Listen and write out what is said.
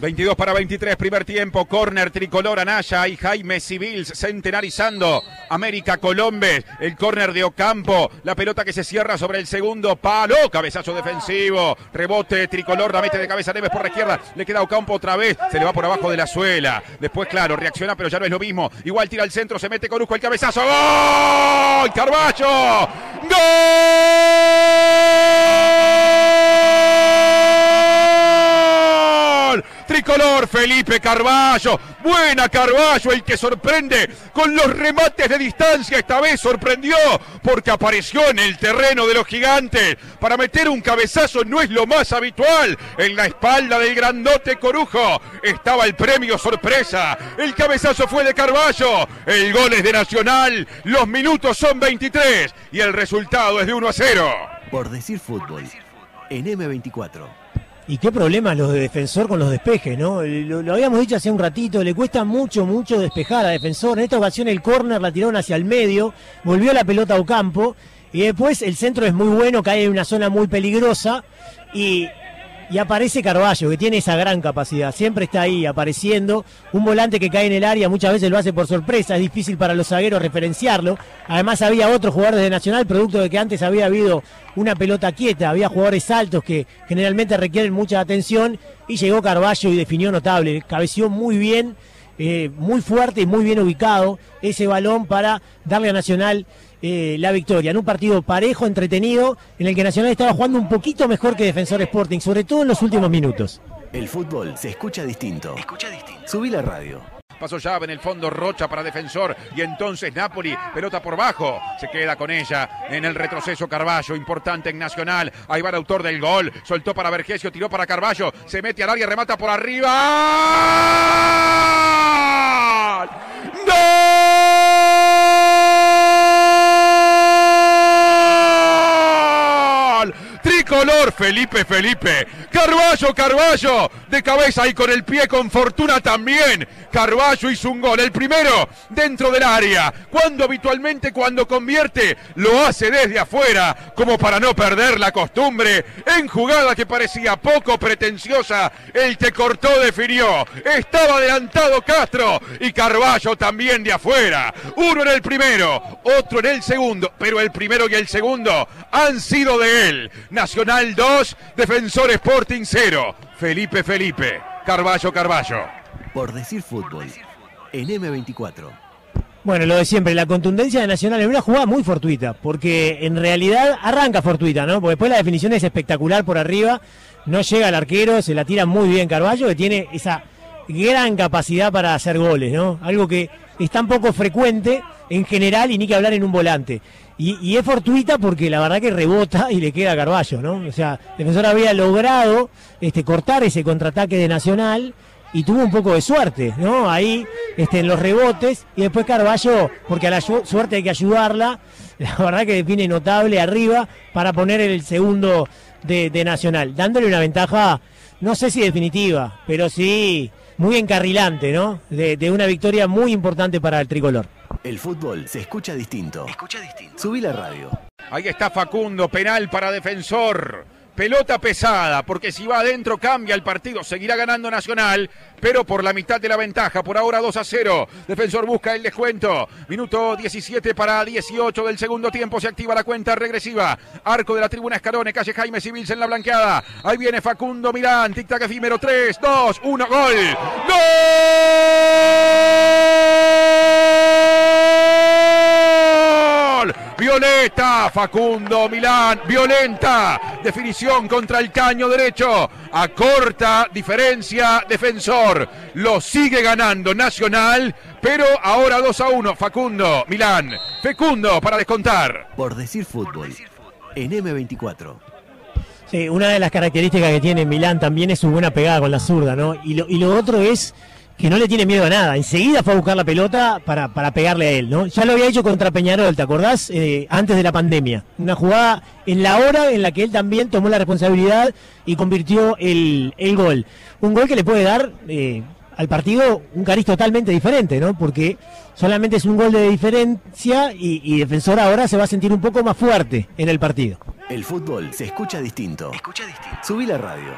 22 para 23, primer tiempo, corner tricolor Anaya y Jaime Civils centenarizando América Colombes, el corner de Ocampo, la pelota que se cierra sobre el segundo palo, cabezazo defensivo, rebote tricolor, la mete de cabeza Neves por la izquierda, le queda Ocampo otra vez, se le va por abajo de la suela, después claro, reacciona pero ya no es lo mismo, igual tira al centro, se mete Corusco el cabezazo, ¡gol! ¡Carballo! ¡Gol! Tricolor Felipe Carballo. Buena Carballo, el que sorprende con los remates de distancia. Esta vez sorprendió porque apareció en el terreno de los gigantes. Para meter un cabezazo no es lo más habitual. En la espalda del grandote Corujo estaba el premio sorpresa. El cabezazo fue de Carballo. El gol es de Nacional. Los minutos son 23 y el resultado es de 1 a 0. Por decir fútbol, en M24. Y qué problemas los de defensor con los despejes, ¿no? Lo, lo, habíamos dicho hace un ratito, le cuesta mucho, mucho despejar a defensor. En esta ocasión el córner la tiraron hacia el medio, volvió la pelota a Ocampo y después el centro es muy bueno, cae en una zona muy peligrosa y, y aparece Carballo, que tiene esa gran capacidad. Siempre está ahí apareciendo. Un volante que cae en el área muchas veces lo hace por sorpresa. Es difícil para los zagueros referenciarlo. Además, había otros jugadores de Nacional, producto de que antes había habido una pelota quieta. Había jugadores altos que generalmente requieren mucha atención. Y llegó Carballo y definió notable. Cabeció muy bien. Eh, muy fuerte y muy bien ubicado ese balón para darle a Nacional eh, la victoria en un partido parejo, entretenido, en el que Nacional estaba jugando un poquito mejor que Defensor Sporting, sobre todo en los últimos minutos. El fútbol se escucha distinto. Escucha distinto. Subí la radio. Pasó llave en el fondo Rocha para defensor y entonces Napoli, pelota por bajo, se queda con ella en el retroceso Carballo, importante en Nacional, ahí va el autor del gol, soltó para Vergesio, tiró para Carballo, se mete al área, remata por arriba. ¡Gol! Tricolor Felipe Felipe. Carballo, Carballo. De cabeza y con el pie con fortuna también. Carballo hizo un gol. El primero dentro del área. Cuando habitualmente cuando convierte lo hace desde afuera. Como para no perder la costumbre. En jugada que parecía poco pretenciosa. El que cortó definió. Estaba adelantado Castro. Y Carballo también de afuera. Uno en el primero. Otro en el segundo. Pero el primero y el segundo han sido de él. Nacional 2, Defensor Sporting 0. Felipe Felipe, Carballo Carballo. Por decir fútbol, en M24. Bueno, lo de siempre, la contundencia de Nacional en una jugada muy fortuita, porque en realidad arranca fortuita, ¿no? Porque después la definición es espectacular por arriba, no llega al arquero, se la tira muy bien Carballo, que tiene esa gran capacidad para hacer goles, ¿no? Algo que es tan poco frecuente en general y ni que hablar en un volante. Y, es fortuita porque la verdad que rebota y le queda a Carballo, ¿no? O sea, el defensor había logrado este, cortar ese contraataque de Nacional y tuvo un poco de suerte, ¿no? Ahí este, en los rebotes y después Carballo, porque a la suerte hay que ayudarla, la verdad que define notable arriba para poner el segundo de Nacional, dándole una ventaja, no sé si definitiva, pero sí muy encarrilante, ¿no? De, de una victoria muy importante para el tricolor. El fútbol se escucha distinto. Escucha distinto. Subí la radio. Ahí está Facundo, penal para defensor. Pelota pesada, porque si va adentro cambia el partido, seguirá ganando Nacional, pero por la mitad de la ventaja, por ahora 2 a 0. Defensor busca el descuento. Minuto 17 para 18 del segundo tiempo, se activa la cuenta regresiva. Arco de la tribuna Escarone, calle Jaime Civils en la blanqueada. Ahí viene Facundo Milán, tic-tac efímero, 3, 2, 1, gol. ¡Gol! Violeta, Facundo Milán, violenta. Definición contra el caño derecho. A corta diferencia, defensor. Lo sigue ganando Nacional, pero ahora 2 a 1. Facundo Milán. Fecundo para descontar. Por decir fútbol, en M24. Sí, una de las características que tiene Milán también es su buena pegada con la zurda, ¿no? Y lo, y lo otro es que no le tiene miedo a nada. Enseguida fue a buscar la pelota para, para pegarle a él, ¿no? Ya lo había hecho contra Peñarol, ¿te acordás? Eh, antes de la pandemia. Una jugada en la hora en la que él también tomó la responsabilidad y convirtió el, el gol. Un gol que le puede dar eh, al partido un cariz totalmente diferente, ¿no? Porque solamente es un gol de diferencia y, y Defensor ahora se va a sentir un poco más fuerte en el partido. El fútbol se escucha distinto. Escucha distinto. Subí la radio.